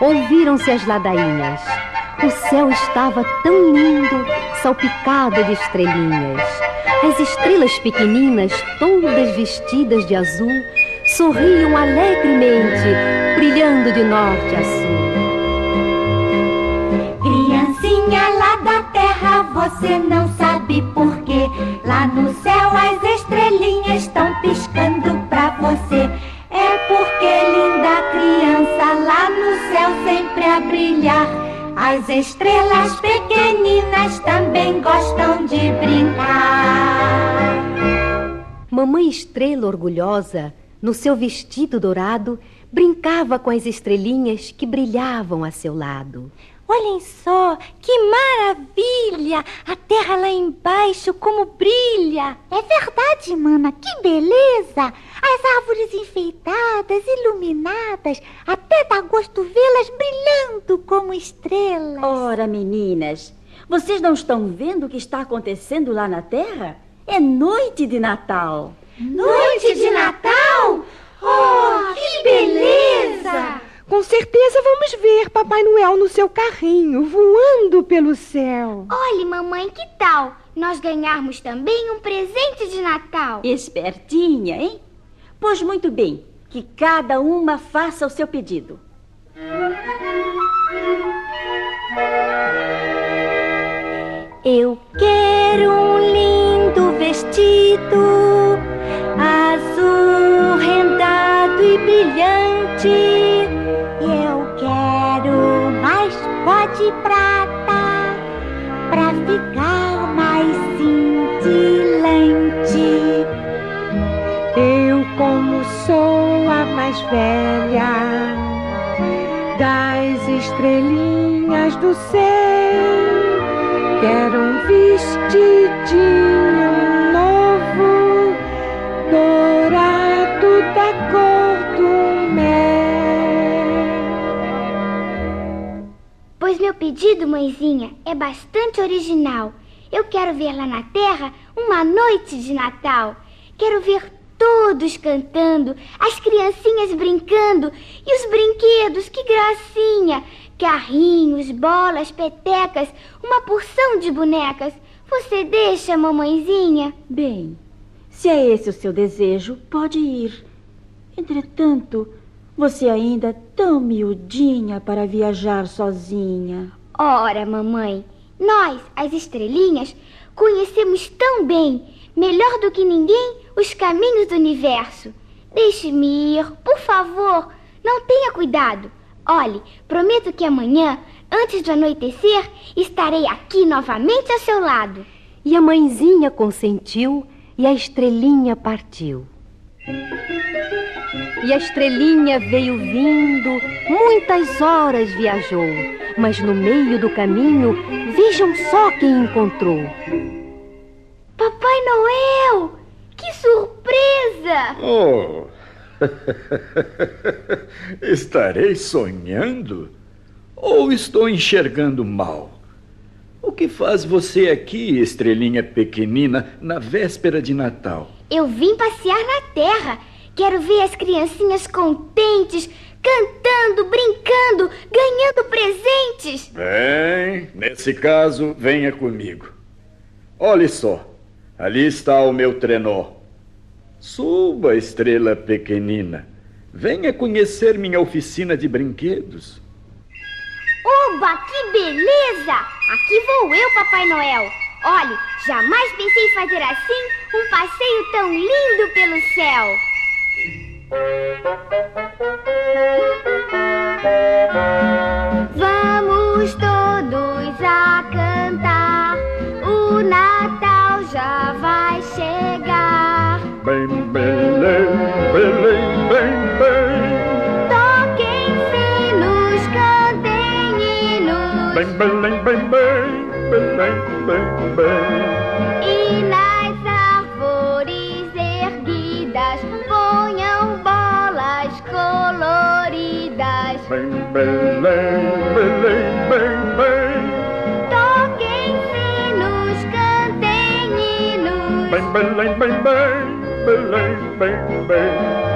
ouviram-se as ladainhas. O céu estava tão lindo, salpicado de estrelinhas. As estrelas pequeninas, todas vestidas de azul, sorriam alegremente, brilhando de norte a sul. Criancinha lá da terra, você não sabe porquê. Lá no céu as estrelinhas estão piscando pra você. Brilhar. As estrelas pequeninas também gostam de brincar. Mamãe Estrela orgulhosa, no seu vestido dourado, brincava com as estrelinhas que brilhavam a seu lado. Olhem só, que maravilha! A terra lá embaixo como brilha! É verdade, mana, que beleza! As árvores enfeitadas, iluminadas, até dá gosto vê-las brilhando como estrelas. Ora, meninas, vocês não estão vendo o que está acontecendo lá na terra? É noite de Natal. Noite de Natal? Oh, que beleza! Com certeza vamos ver Papai Noel no seu carrinho, voando pelo céu. Olhe, mamãe, que tal nós ganharmos também um presente de Natal? Espertinha, hein? Pois muito bem, que cada uma faça o seu pedido. Eu quero um lindo vestido, azul rendado e brilhante. Eu quero mais pó de prata pra ficar mais cintilante. Eu, como sou a mais velha das estrelinhas do céu, quero um vestidinho novo, dourado da cor do mel. Pois meu pedido, mãezinha, é bastante original. Eu quero ver lá na terra uma noite de Natal. Quero ver todos cantando, as criancinhas brincando e os brinquedos, que gracinha! Carrinhos, bolas, petecas, uma porção de bonecas. Você deixa, mamãezinha? Bem, se é esse o seu desejo, pode ir. Entretanto, você ainda é tão miudinha para viajar sozinha. Ora, mamãe, nós, as estrelinhas, conhecemos tão bem, melhor do que ninguém, os caminhos do universo. Deixe-me ir, por favor. Não tenha cuidado. Olhe, prometo que amanhã, antes do anoitecer, estarei aqui novamente ao seu lado. E a mãezinha consentiu e a estrelinha partiu. E a estrelinha veio vindo, muitas horas viajou, mas no meio do caminho, vejam só quem encontrou. Papai Noel! Que surpresa! Oh! Estarei sonhando? Ou estou enxergando mal? O que faz você aqui, estrelinha pequenina, na véspera de Natal? Eu vim passear na terra. Quero ver as criancinhas contentes, cantando, brincando, ganhando presentes. Bem, nesse caso, venha comigo. Olhe só, ali está o meu trenó. Suba, estrela pequenina. Venha conhecer minha oficina de brinquedos. Oba, que beleza! Aqui vou eu, Papai Noel. Olhe, jamais pensei em fazer assim um passeio tão lindo pelo céu. Bem, bem. E nas árvores erguidas ponham bolas coloridas. Bem, belém, belém, bem, bem. Toquem sinos, cantem hinos. Bem, belém, bem, bem, belém, bem, bem. Ponham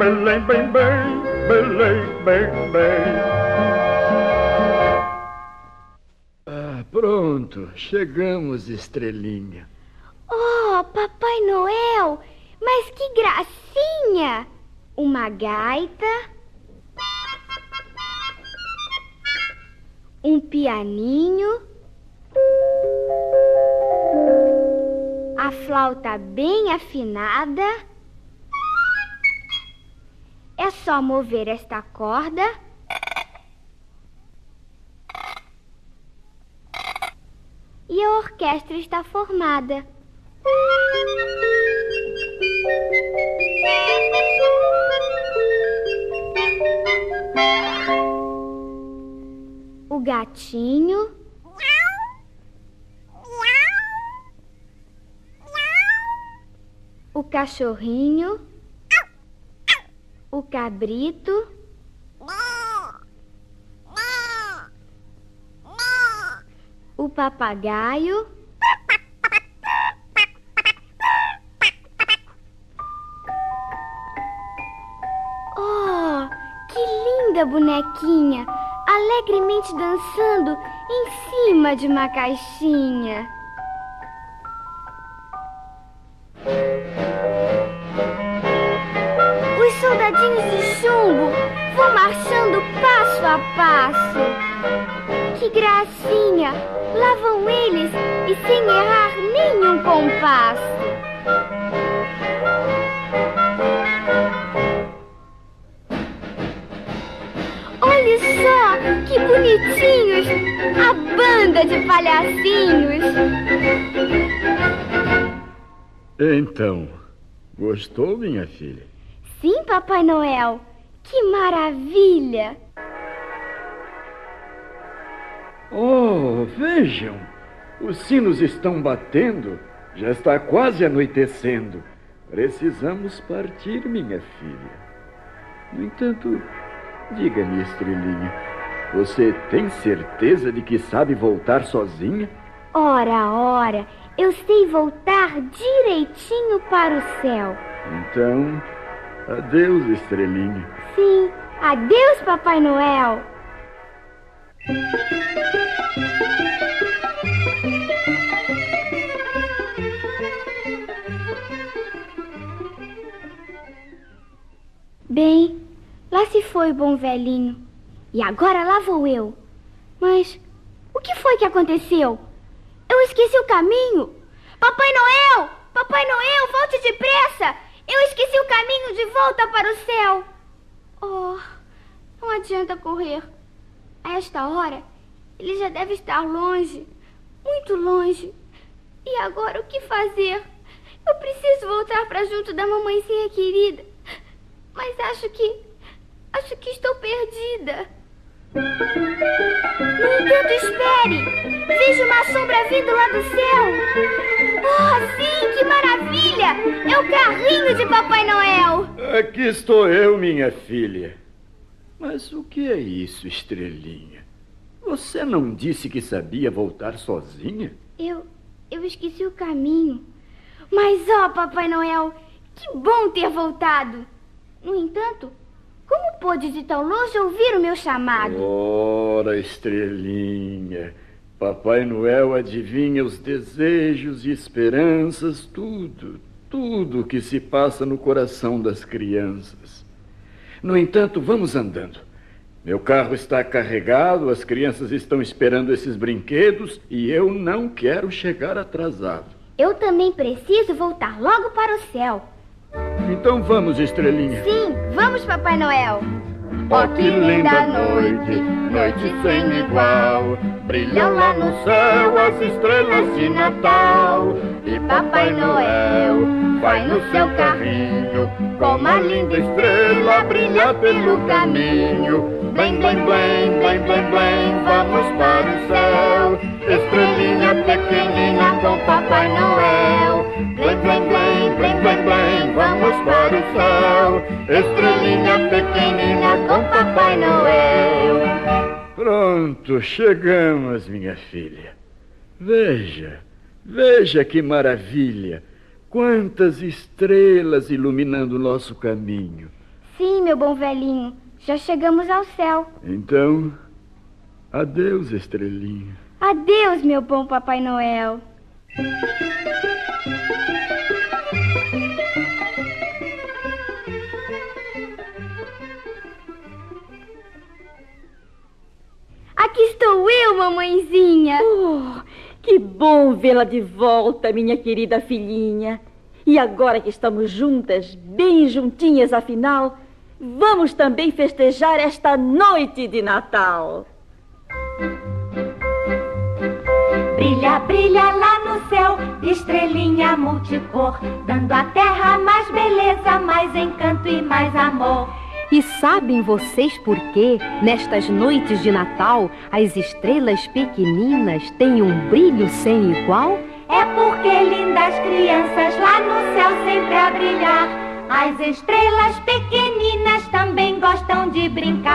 Belém, bem, bem, Belém, bem, bem. Ah, pronto, chegamos, estrelinha. Oh, Papai Noel, mas que gracinha! Uma gaita, um pianinho, a flauta bem afinada. É só mover esta corda. E a orquestra está formada. O gatinho. O cachorrinho. O cabrito. O papagaio. Oh, que linda bonequinha! Alegremente dançando em cima de uma caixinha. De chumbo vão marchando passo a passo. Que gracinha! Lá vão eles e sem errar nenhum compasso. Olha só que bonitinhos! A banda de palhacinhos! Então, gostou, minha filha? Sim, Papai Noel! Que maravilha! Oh, vejam! Os sinos estão batendo. Já está quase anoitecendo. Precisamos partir, minha filha. No entanto, diga-me, estrelinha, você tem certeza de que sabe voltar sozinha? Ora, ora, eu sei voltar direitinho para o céu. Então, adeus, estrelinha. Sim, adeus, Papai Noel. Bem, lá se foi o bom velhinho. E agora lá vou eu. Mas o que foi que aconteceu? Eu esqueci o caminho. Papai Noel! Papai Noel! Esqueci o caminho de volta para o céu. Oh, não adianta correr. A esta hora, ele já deve estar longe, muito longe. E agora o que fazer? Eu preciso voltar para junto da mamãezinha querida. Mas acho que. Acho que estou perdida. No entanto, espere! Vejo uma sombra vindo lá do céu! Oh, sim, que maravilha! É o carrinho de Papai Noel! Aqui estou eu, minha filha. Mas o que é isso, estrelinha? Você não disse que sabia voltar sozinha? Eu. Eu esqueci o caminho. Mas, ó, Papai Noel, que bom ter voltado! No entanto, como pôde de tão longe ouvir o meu chamado? Ora, estrelinha. Papai Noel adivinha os desejos e esperanças, tudo, tudo que se passa no coração das crianças. No entanto, vamos andando. Meu carro está carregado, as crianças estão esperando esses brinquedos e eu não quero chegar atrasado. Eu também preciso voltar logo para o céu. Então vamos, estrelinha. Sim, vamos, Papai Noel. Oh, que linda noite, noite sem igual. Brilham lá no céu as estrelas de Natal. E Papai Noel vai no seu carrinho, com uma linda estrela brilha pelo caminho. Bem, bem, bem, bem, bem, bem, vamos para o céu. Estrelinha pequenina com Papai Noel. Bem, bem, bem, bem, bem, bem, vamos para o céu. Estrelinha pequenina com Papai Noel. Pronto, chegamos, minha filha. Veja, veja que maravilha. Quantas estrelas iluminando o nosso caminho. sim, meu bom velhinho. Já chegamos ao céu. Então, adeus, estrelinha. Adeus, meu bom Papai Noel. Estou eu, mamãezinha. Oh, que bom vê-la de volta, minha querida filhinha. E agora que estamos juntas, bem juntinhas afinal, vamos também festejar esta noite de Natal. Brilha, brilha lá no céu, estrelinha multicor, dando à terra mais beleza, mais encanto e mais amor. E sabem vocês por que, nestas noites de Natal, as estrelas pequeninas têm um brilho sem igual? É porque lindas crianças lá no céu sempre a brilhar. As estrelas pequeninas também gostam de brincar.